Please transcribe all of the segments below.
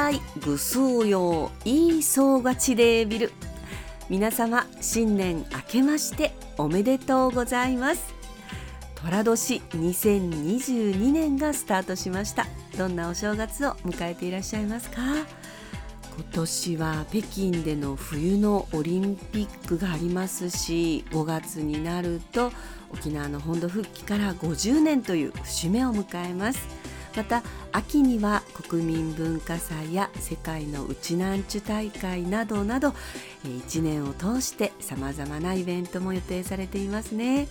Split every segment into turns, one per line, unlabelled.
たいぐすうよういいそうがちでビル。皆様新年明けましておめでとうございます。寅年2022年がスタートしました。どんなお正月を迎えていらっしゃいますか？今年は北京での冬のオリンピックがありますし5月になると沖縄の本土復帰から50年という節目を迎えます。また秋には国民文化祭や世界のうちなんちゅ大会などなど1年を通してさまざまなイベントも予定されていますね。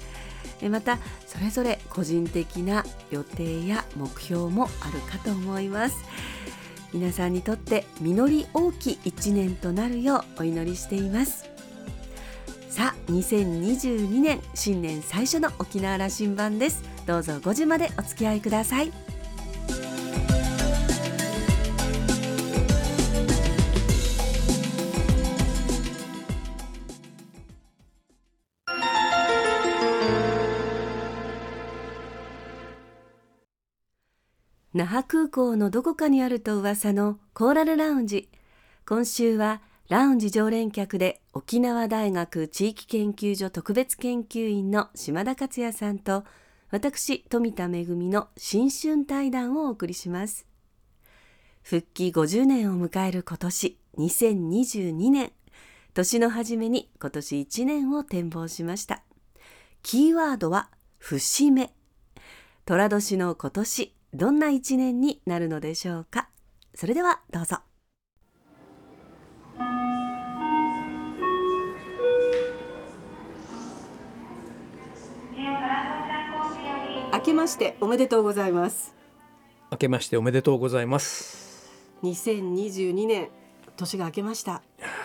またそれぞれ個人的な予定や目標もあるかと思います。皆さんにとって実り大きい1年となるようお祈りしています。さあ2022年新年最初の沖縄羅針盤です。どうぞ5時までお付き合いください。那覇空港のどこかにあると噂のコーラルラウンジ。今週はラウンジ常連客で沖縄大学地域研究所特別研究員の島田克也さんと私富田恵の新春対談をお送りします。復帰50年を迎える今年2022年。年の初めに今年1年を展望しました。キーワードは節目。寅年の今年どんな一年になるのでしょうか？それではどうぞ。明けましておめでとうございます。
明けましておめでとうございます。
2022年年が明けました。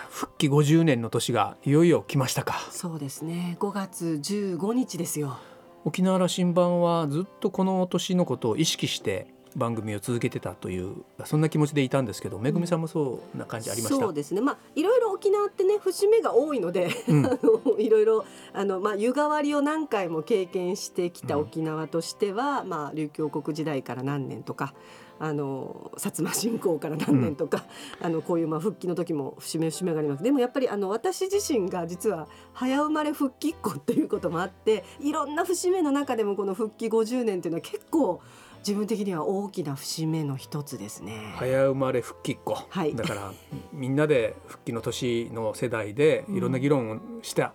復帰50年の年がいよいよ来ましたか。
そうですね。5月15日ですよ
沖縄羅針盤はずっとこの年のことを意識して番組を続けてたというそんな気持ちでいたんですけどめぐみさんもそうな感じありました、
そうですね。まあいろいろ沖縄ってね節目が多いので、うん、あのいろいろあの、まあ、湯替わりを何回も経験してきた沖縄としては、うん、まあ、琉球王国時代から何年とかあの薩摩侵攻から何年とか、うん、あのこういうまあ復帰の時も節目節目があります。でもやっぱりあの私自身が実は早生まれ復帰っ子っていうこともあっていろんな節目の中でもこの復帰50年っていうのは結構自分的には大きな節目の一つですね。
早生まれ復帰っ子、はい、だからみんなで復帰の年の世代でいろんな議論をした、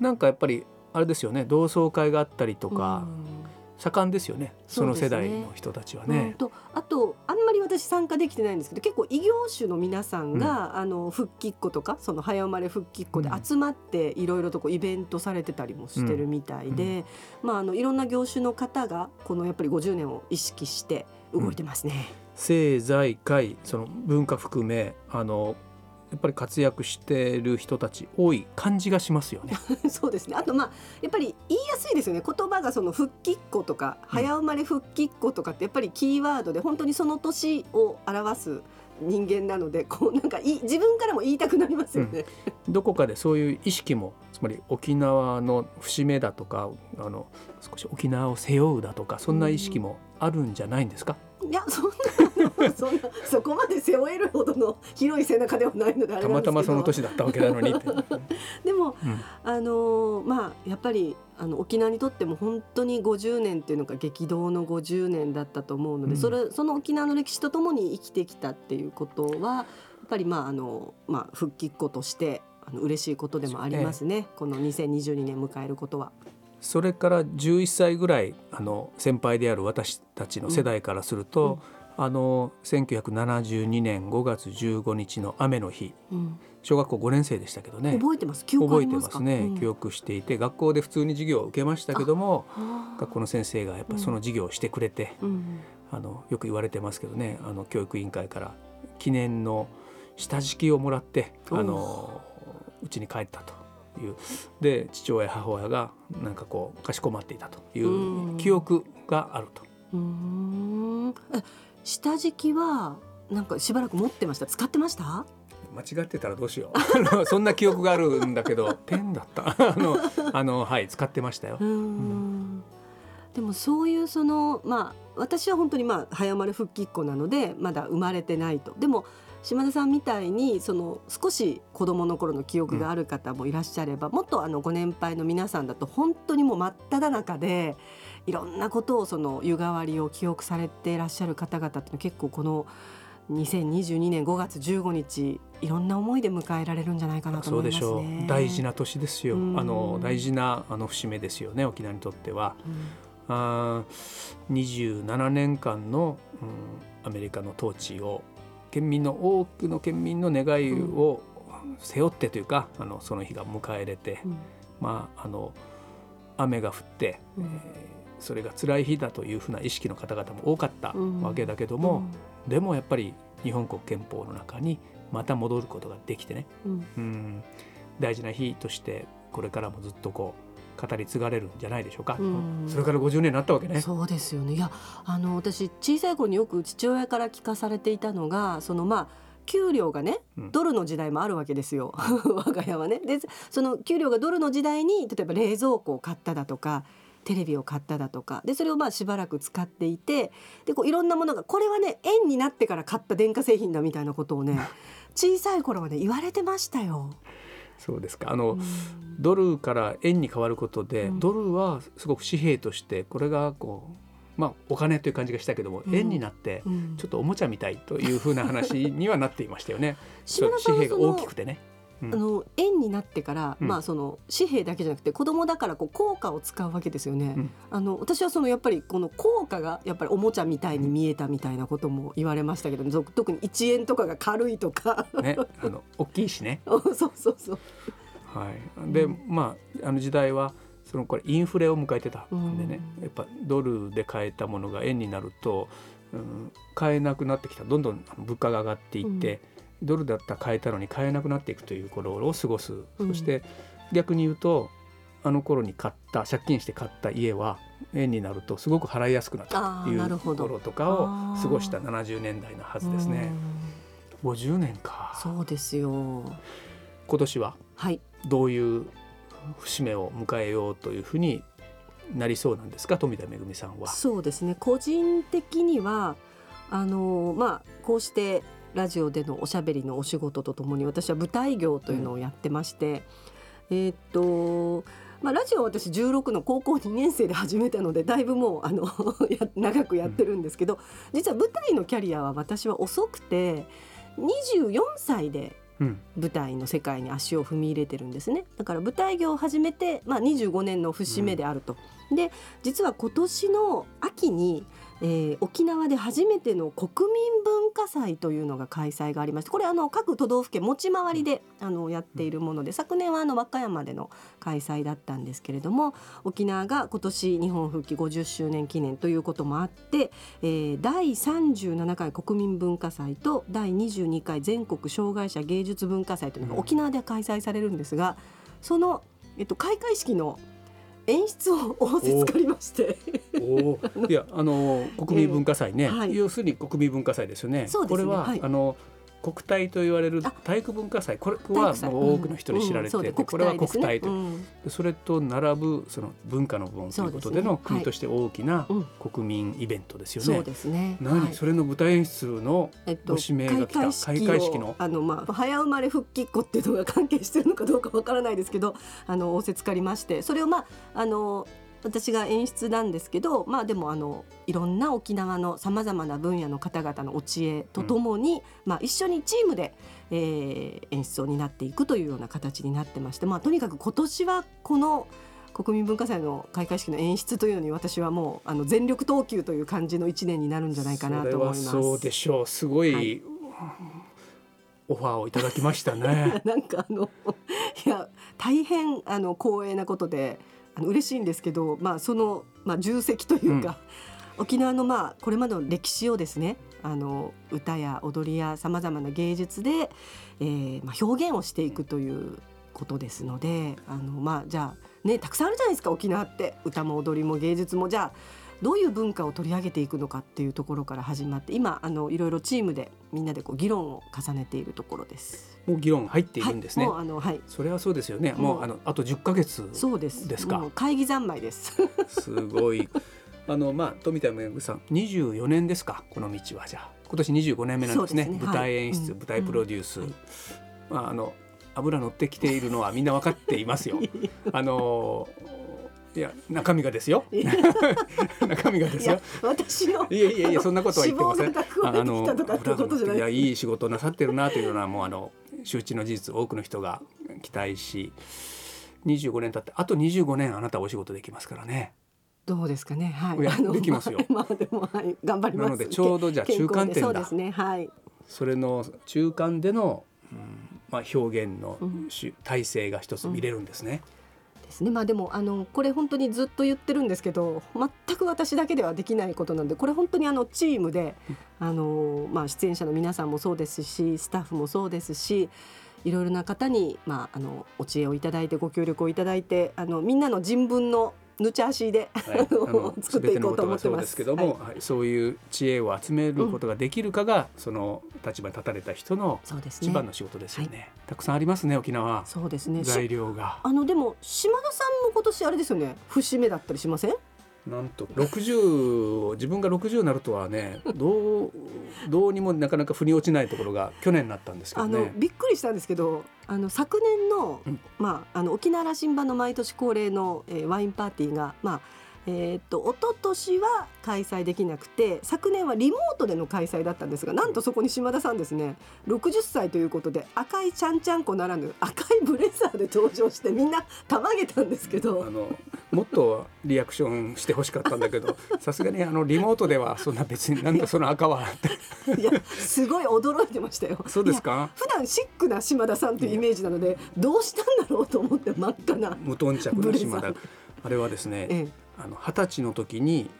うん、なんかやっぱりあれですよね。同窓会があったりとか、うん盛んですよねその世代の人たちはね。ね
とあとあんまり私参加できてないんですけど結構異業種の皆さんが、うん、あの復帰っ子とかその早生まれ復帰っ子で集まっていろいろとこうイベントされてたりもしてるみたいで、うん、まあ、あのいろんな業種の方がこのやっぱり50年を意識して動いてますね。
政財界その文化含めあのやっぱり活躍している人たち多い感じがしますよね。
そうですね。あとまあやっぱり言いやすいですよね。言葉がその復帰っ子とか早生まれ復帰っ子とかってやっぱりキーワードで本当にその年を表す人間なので こうなんかい自分からも言いたくなりますよね、
うん、どこかでそういう意識もつまり沖縄の節目だとかあの少し沖縄を背負うだとかそんな意識もあるんじゃないんですか、
いやそんな そんなそこまで背負えるほどの広い背中ではないので
たまたまその年だったわけなのに
でも、うん、あのまあやっぱりあの沖縄にとっても本当に50年っていうのが激動の50年だったと思うので、うん、それその沖縄の歴史とともに生きてきたっていうことはやっぱりまああの、まあ、復帰っ子としてあの嬉しいことでもありますね、この2022年迎えることは。
それから11歳ぐらいあの先輩である私たちの世代からすると、うん、あの1972年5月15日の雨の日、うん、小学校5年生でしたけどね。
覚えてます？
覚えてますね、うん、記憶していて学校で普通に授業を受けましたけども学校の先生がやっぱその授業をしてくれて、あのよく言われてますけどね。あの教育委員会から記念の下敷きをもらってあのうちに帰ったという。で父親母親がなんかこうかしこまっていたという記憶があると。
うん下敷きはなんかしばらく持ってました。使ってました？
間違ってたらどうしよう。そんな記憶があるんだけど ペンだった。あのあのはい使ってましたよ。うん。
でもそういうそのまあ私は本当にまあ早生まれ復帰っ子なのでまだ生まれてないと。でも
島田さんみたいにその少し子どもの頃の記憶がある方もいらっしゃれば、うん、もっとあのご年配の皆さんだと本当にもう真っ只中でいろんなことをその湯変わりを記憶されていらっしゃる方々って結構この2022年5月15日いろんな思いで迎えられるんじゃないかなと思います、ね、
そうでしょう。大事な年ですよ、あの大事なあの節目ですよね沖縄にとっては。うん、あ27年間の、うん、アメリカの統治を県民の多くの県民の願いを背負ってというか、うん、あのその日が迎え入れて、うん、まああの雨が降って、うん、えー、それが辛い日だというふうな意識の方々も多かったわけだけども、でもやっぱり日本国憲法の中にまた戻ることができてね、うん。大事な日としてこれからもずっとこう語り継がれるんじゃないでしょうか、うん、それから50年になったわけね。
そうですよね。いやあの私小さい頃によく父親から聞かされていたのがそのまあ給料がねドルの時代もあるわけですよ、うん、我が家はね。でその給料がドルの時代に例えば冷蔵庫を買っただとかテレビを買っただとかでそれをまあしばらく使っていてでこういろんなものがこれはね円になってから買った電化製品だみたいなことをね 小さい頃はね言われてましたよ。
そうですかあの、うん、ドルから円に変わることで、うん、ドルはすごく紙幣としてこれがこうまあ、お金という感じがしたけども、うん、円になってちょっとおもちゃみたいというふうな話にはなっていましたよね。紙幣が大きくてね。
あの円になってから、まあその紙幣だけじゃなくて子供だからこう硬貨を使うわけですよね。あの私はそのやっぱりこの硬貨がやっぱりおもちゃみたいに見えたみたいなことも言われましたけど、特に1円とかが軽いとか
ね、あの大きいしね。
そうそうそう。
はい。で、まああの時代は。そのこれインフレを迎えてたんでね、やっぱドルで買えたものが円になると、うん、買えなくなってきたどんどん物価が上がっていって、ドルだったら買えたのに買えなくなっていくという頃を過ごす、うん、そして逆に言うとあの頃に買った借金して買った家は円になるとすごく払いやすくなったという頃とかを過ごした70年代のはずですね。50年か。
そうですよ。
今年はどういう節目を迎えようというふうになりそうなんですか？富田恵さんは。
そうですね。個人的にはあのまあこうしてラジオでのおしゃべりのお仕事とともに私は舞台業というのをやってまして、うん、えー、っとまあ、ラジオは私16の高校2年生で始めたのでだいぶもうあの 長くやってるんですけど実は舞台のキャリアは私は遅くて24歳で舞台の世界に足を踏み入れてるんですね。だから舞台業を始めて、まあ、25年の節目であると。うん、で実は今年の秋にえー、沖縄で初めての国民文化祭というのが開催がありましてこれあの各都道府県持ち回りであのやっているもので昨年はあの和歌山での開催だったんですけれども沖縄が今年日本復帰50周年記念ということもあって、えー、第37回国民文化祭と第22回全国障害者芸術文化祭というのが沖縄で開催されるんですがその、えっと、開会式の演出を仰せつかりまして。
おいやあの国民文化祭ね、えーはい、要するに国民文化祭ですよね。ね。これは、はい、あの国体と言われる体育文化祭。これは多くの人に知られてて、これは国体と、それと並ぶその文化の部分ということでの国として大きな国民イベントですよね。
そね。
何、それの舞台演出のご指名が来た、開会式の
あの、まあ、早生まれ復帰っ子っていうのが 関係してるのかどうかわからないですけどあの仰せつかりましてそれをまああの私が演出なんですけどまあでもあのいろんな沖縄のさまざまな分野の方々のお知恵とともに、うん、まあ、一緒にチームで、えー、演出を担っていくというような形になってまして、まあ、とにかく今年はこの国民文化祭の開会式の演出というのに私はもうあの全力投球という感じの1年になるんじゃないかなと思います。
そうでしょうすごい、はいオファーをいただきましたね。
なんかあのいや大変あの光栄なことであの嬉しいんですけど、まあ、その、まあ、重責というか、うん、沖縄の、まあ、これまでの歴史をですねあの歌や踊りやさまざまな芸術で、えーまあ、表現をしていくということですのであの、まあ、じゃあ、ね、たくさんあるじゃないですか沖縄って。歌も踊りも芸術も。じゃあどういう文化を取り上げていくのかっていうところから始まって今あのいろいろチームでみんなでこう議論を重ねているところです。
もう議論入っているんですね。
はい、あのはい。
それはそうですよね。もうあのあと10ヶ月そうですですか。
会議三昧です。
すごい。あのまあ富田恵さん24年ですかこの道はじゃあ。今年25年目なんですね
ね
舞台演出、
はい
舞台プロデュース、
うんはい
まああの油乗ってきているのはみんな分かっていますよ あのいや中身がですよ。中身がですよ。
私の
いやいやいやそんなことは言ってません。
脂肪が蓄えてきたとかってい。
やいい仕事なさってるなというようなもうあの周知の事実多くの人が期待し、25年経ってあと25年あなたお仕事できますからね。
どうですかね。はい。
いや
あの
できますよ。
まあでもはい。頑張ります。
なのでちょうどじゃあ中間点
そうですね。はい。
それの中間での、うんまあ表現の
うん。
し体制が一つ見れるんですね。
ですね。まあでもあのこれ本当にずっと言ってるんですけど全く私だけではできないことなんでこれ本当にあのチームであの、まあ、出演者の皆さんもそうですしスタッフもそうですしいろいろな方に、まあ、あのお知恵をいただいてご協力をいただいてあのみんなの人文のぬち足で、
はい、
作っていこうと思ってます。
ですけども、はい。そういう知恵を集めることができるかが、その立場に立たれた人の
そうですね。
一番の仕事ですよね。たくさんありますね沖縄。
そうですね。し
材料が。
あのでも島田さんも今年あれですよね。節目だったりしません？
なんと60自分が60になるとはねどうどうにもなかなか腑に落ちないところが去年になったんですけど
あの
ね。
びっくりしたんですけどあの昨年の,、
うん
まあ、あの沖縄羅針盤の毎年恒例の、えーワインパーティーが、まあえーっと一昨年は開催できなくて昨年はリモートでの開催だったんですがなんとそこに島田さんですね60歳ということで赤いちゃんちゃんこならぬ赤いブレザーで登場してみんなたまげたんですけ
あ
ど
のもっとリアクションしてほしかったんだけど さすがにあのリモートではそんな別になんだその赤はって。
いやすごい驚いてましたよ。
そうですか？
普段シックな島田さんというイメージなのでどうしたんだろうと思って真っ赤な。
無頓着の島田。あれはですね
え
あの二十歳の時に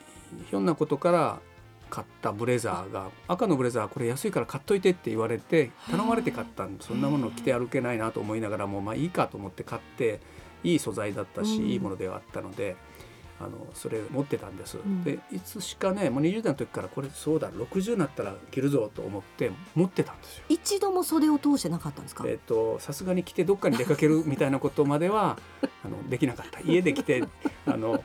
ひょんなことから買ったブレザーが赤のブレザーこれ安いから買っといてって言われて頼まれて買ったんでそんなもの着て歩けないなと思いながらもまあいいかと思って買っていい素材だったし、
うん
いいものではあったのであのそれ持ってたんです。
ん
でいつしかねもう20代の時からこれそうだ60になったら着るぞと思って持ってたんですよ。
一度も袖を通してなかったんですか？
えっとさすがに着てどっかに出かけるみたいなことまでは あのできなかった家で着てあの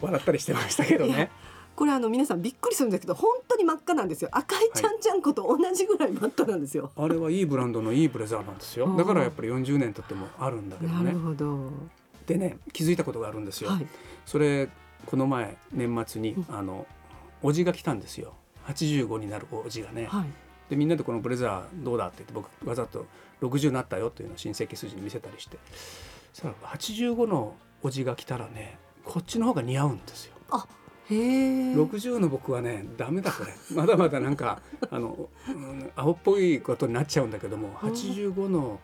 笑ったりしてましたけどね
これあの皆さんびっくりするんですけど本当に真っ赤なんですよ。赤いちゃんちゃんこと同じぐらい真っ赤なんですよ。
あれはいいブランドのいいブレザーなんですよだからやっぱり40年経ってもあるんだけど
なる
ね
ほど。
でね気づいたことがあるんですよ、
はい。
それこの前年末に
うん
あのおじが来たんですよ85になるおじがね、
はい。
でみんなでこのブレザーどうだって言って僕わざと60になったよっていうのを親戚筋に見せたりしてそしたら85のおじが来たらねこっちの方が似合うんですよ
へえ。
60の僕はねダメだこれまだまだなんか あの、うん青っぽいことになっちゃうんだけども85の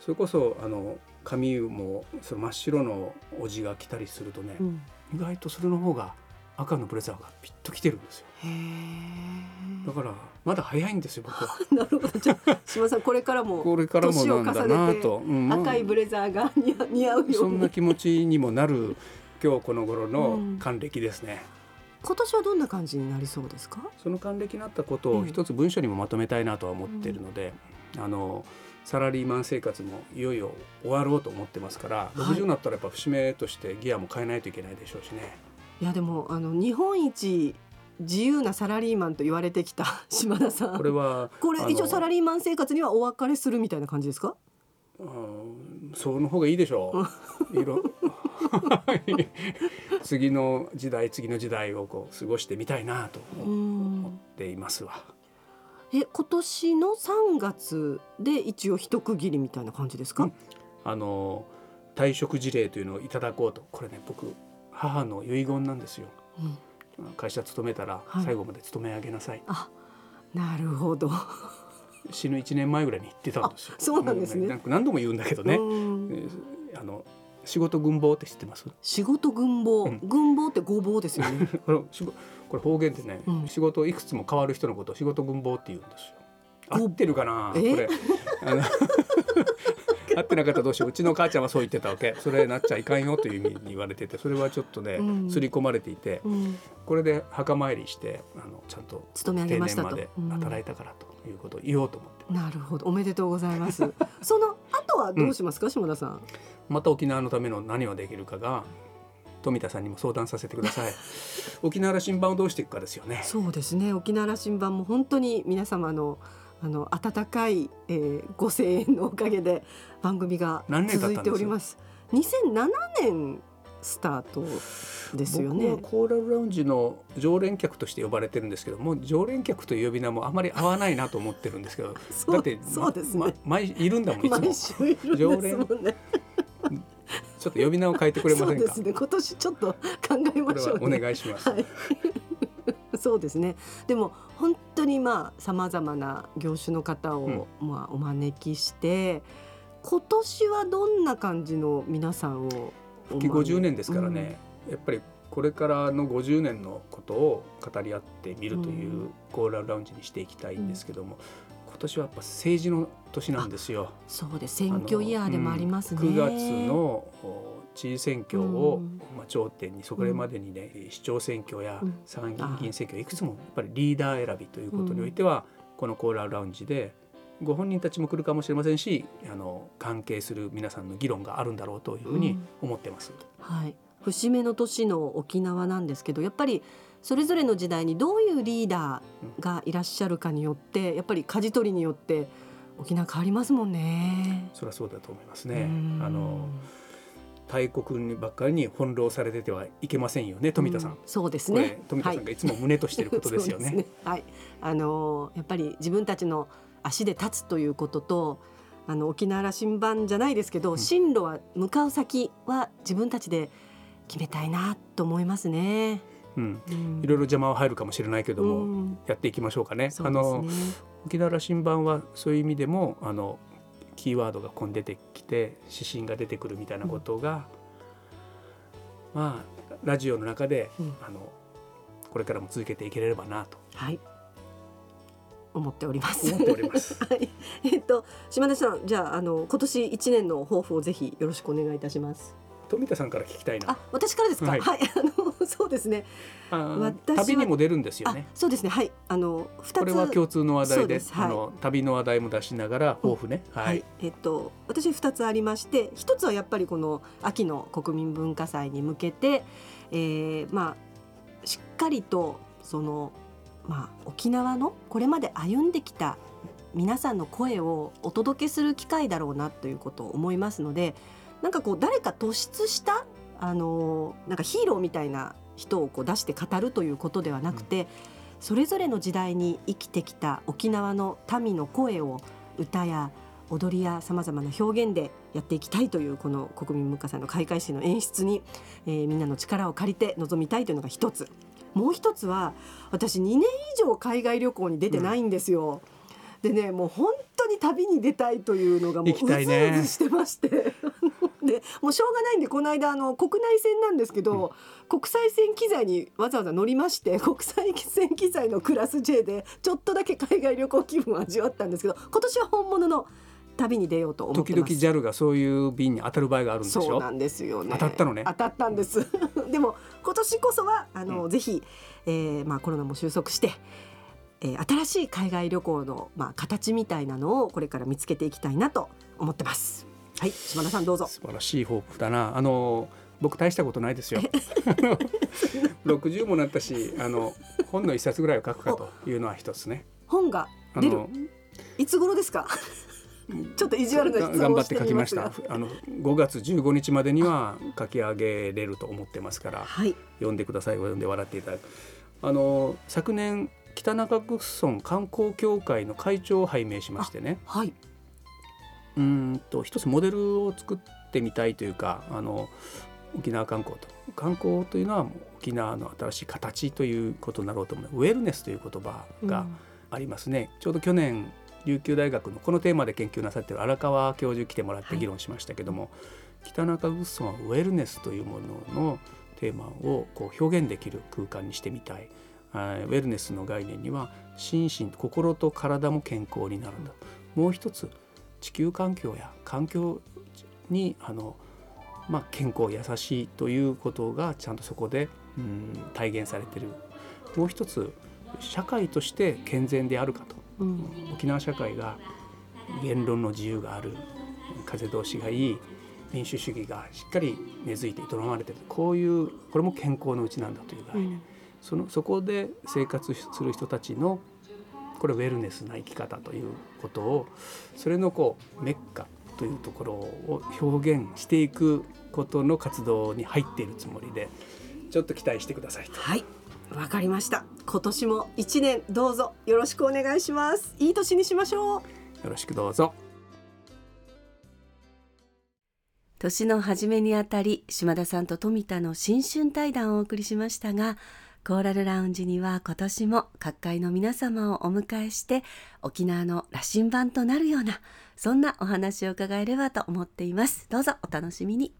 それこそあの髪もその真っ白のおじが来たりするとね、
うん。
意外とそれの方が赤のブレザーがピッときてるんですよ
へえ。
だからまだ早いんですよ僕は
なるほど。じゃあ島田さんこれからも
これからもなんだなと、うん
赤いブレザーが似合似合うよ
そ
うんに。
な気持ちにもなる今日この頃
う
の
ん
還暦ですね、
今年はどんな感じになりそうですか？
その還暦になったこと
うん
を一つ文章にもまとめたいなとは思っているので、あのサラリーマン生活もいよいよ終わろうと思ってますから、
はい
60になったらやっぱ節目としてギアも変えないといけないでしょうしね。
いやでもあの日本一自由なサラリーマンと言われてきた 島田さん。
これは
これ一応サラ
リ
リーマン生活にはお別れするみたいな感じですか？
その方がいいでしょう。いろはい次の時代次の時代をこう過ごしてみたいなと思っていますわ。
え今年の3月で一応一区切りみたいな感じですか？
うんあの退職事例というのをいただこうとこれね僕母の遺言なんですよ。
うん
会社勤めたら
はい
最後まで勤め上げなさい、
あなるほど。
死ぬ1年前ぐらいに言ってたんですよ。
あそうなんですね。
もなんか何度も言うんだけどね、
うん。
えーあの仕事軍棒って知ってます？
仕事軍棒、
うん。
軍棒ってごぼうですよね。
これ方言ってね、
うん。
仕事いくつも変わる人のことを仕事軍棒って言うんですよ。合ってるかな？こ
え
れ。あの合ってなかったらどうしよう。うちの母ちゃんはそう言ってたわけ。それなっちゃいかんよという意味に言われててそれはちょっとね、
うん。
刷り込まれていて
うん、
これで墓参りしてあのちゃんと
勤め上げ
定
ましたと。
働いたからということを言おうと思って、
なるほど。おめでとうございます。その後はどうしますか、島田さん。
また沖縄のための何をできるかが富田さんにも相談させてください。沖縄羅針盤をどうしていくかですよね。
そうですね。沖縄羅針盤も本当に皆様のあの温かい、えー、ご声援のおかげで番組が続いております2007年スタートですよね。
コーラルラウンジの常連客として呼ばれてるんですけども常連客という呼び名もあまり合わないなと思ってるんですけど だって
そうですね、
ま、毎いるんだもんいつも
毎週いるんですもんね。
ちょっと呼び名を変えてくれませんか？
そうですね。今年ちょっと考えましょう、
ね、お願いします。はい
そうですね。でも本当にまあさまざまな業種の方を、まあお招きして今年はどんな感じの皆さんを
復帰50年ですからね、うん、やっぱりこれからの50年のことを語り合ってみるというコーラルラウンジにしていきたいんですけども、うん、今年はやっぱ政治の年なんですよ。
そうです。選挙イヤーでもありますね。
9月の知事選挙を、まあ、頂点にそこまでにね、市長選挙や参議院選挙い。くつもやっぱりリーダー選びということにおいては、このコーラルラウンジでご本人たちも来るかもしれませんしあの関係する皆さんの議論があるんだろうというふうに思ってます。
はい、節目の年の沖縄なんですけどやっぱりそれぞれの時代にどういうリーダーがいらっしゃるかによってやっぱり舵取りによって沖縄変わりますもんね。
それはそうだと思いますね。あの大国にばっかりに翻弄されててはいけませんよね富田さん、うん、
そうですね。
富田さんがい。つも胸としていることですよね。ね、
はい。あのやっぱり自分たちの足で立つということとあの沖縄羅針盤じゃないですけど、うん、進路は向かう先は自分たちで決めたいなと思いますね。
うん、いろいろ邪魔は入るかもしれないけども、うん、やっていきましょうかね。ねあの沖縄羅針盤はそういう意味でもあのキーワードがここに出てきて指針が出てくるみたいなことが、うん、まあラジオの中で、あのこれからも続けていければなと。
はい思っております。
思っております。
はい。えっと島田さん、じゃああの今年一年の抱負をぜひよろしくお願いいたします。
富田さんから聞きたいな。
あ、私からですか？はい、はい、あのそうですね。
旅にも出るんですよね。
そうですね。はい。あの
二つ。これは共通の話題で、ではい、あの旅の話題も出しながら抱負ね。
うん、はい。えっと私二つありまして、一つはやっぱりこの秋の国民文化祭に向けて、えー、まあしっかりとそのまあ沖縄のこれまで歩んできた皆さんの声をお届けする機会だろうなということを思いますのでなんかこう誰か突出したあのなんかヒーローみたいな人をこう出して語るということではなくて、うん、それぞれの時代に生きてきた沖縄の民の声を歌や踊りやさまざまな表現でやっていきたいというこの国民文化祭の開会式の演出に、えー、みんなの力を借りて臨みたいというのが一つ。もう一つは私2年以上海外旅行に出てないんですよ。うんでねもう本当に旅に出たいというのがもううずうずしてまして、ね、でもうしょうがないんでこの間あの国内線なんですけど、うん、国際線機材にわざわざ乗りまして 国際線機材のクラス J でちょっとだけ海外旅行気分を味わったんですけど今年は本物の旅に出ようと思って
時々 JAL がそういう便に当たる場合があるんでしょ？
そうなんですよね。
当たったのね。
当たったんです。でも今年こそはあの、うん、ぜひ、えー、まあコロナも収束してえー、新しい海外旅行の、まあ、形みたいなのをこれから見つけていきたいなと思ってます。はい、島田さんどうぞ。
素晴らしい抱負だな。あの僕大したことないですよ。六十もなったし、あの本の一冊ぐらいを書くかというのは一つね。
本が出る？いつ頃ですか？ちょっと意地悪な
頑張って書きました。あの5月15日までには書き上げれると思ってますから、はい、読んでください。読んで笑っていただく。あの昨年北中城村観光協会の会長を拝命しましてね、
はい、
うんと一つモデルを作ってみたいというかあの沖縄観光と。観光というのは沖縄の新しい形ということになろうと思う。ウェルネスという言葉がありますね、うん、ちょうど去年琉球大学のこのテーマで研究なさっている荒川教授来てもらって議論しましたけども、はい、北中城村はウェルネスというもののテーマをこう表現できる空間にしてみたい。ウェルネスの概念には心身心と体も健康になるんだもう一つ地球環境や環境にあの、まあ、健康優しいということがちゃんとそこで、うん、体現されてる。もう一つ社会として健全であるかと、うん、沖縄社会が言論の自由がある風通しがいい民主主義がしっかり根付いて営まれてる。こういうこれも健康のうちなんだという概念、うん、そのそこで生活する人たちのこれウェルネスな生き方ということをそれのこうメッカというところを表現していくことの活動に入っているつもりでちょっと期待してください
はいわかりました。今年も一年どうぞよろしくお願いします。いい年にしましょう。よ
ろしくどうぞ。
年の初めにあたり島田さんと富田の新春対談をお送りしましたがコーラルラウンジには今年も各界の皆様をお迎えして沖縄の羅針盤となるようなそんなお話を伺えればと思っています。どうぞお楽しみに。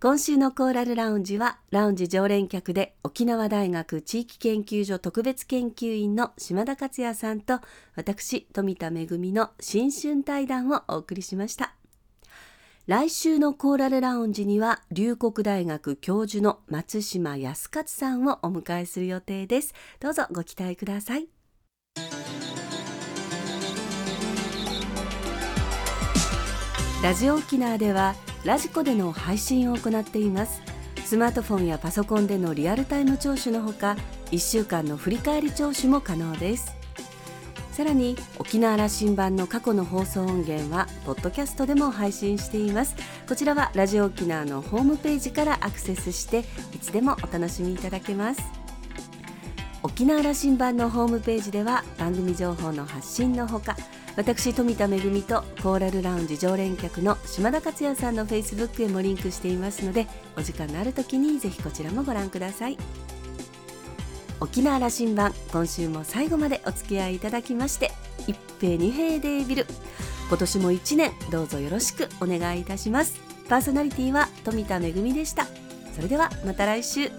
今週のコーラルラウンジはラウンジ常連客で沖縄大学地域研究所特別研究員の島田克也さんと私富田恵の新春対談をお送りしました。来週のコーラルラウンジには龍谷大学教授の松島康勝さんをお迎えする予定です。どうぞご期待ください。ラジオ沖縄ではラジコでの配信を行っています。スマートフォンやパソコンでのリアルタイム聴取のほか1週間の振り返り聴取も可能です。さらに沖縄羅針盤の過去の放送音源はポッドキャストでも配信しています。こちらはラジオ沖縄のホームページからアクセスしていつでもお楽しみいただけます。沖縄羅針盤のホームページでは番組情報の発信のほか私富田恵とコーラルラウンジ常連客の島田克也さんのフェイスブックへもリンクしていますのでお時間のある時にぜひこちらもご覧ください。沖縄羅針盤今週も最後までお付き合いいただきまして一平二平デービル。今年も一年どうぞよろしくお願いいたします。パーソナリティは富田恵でした。それではまた来週。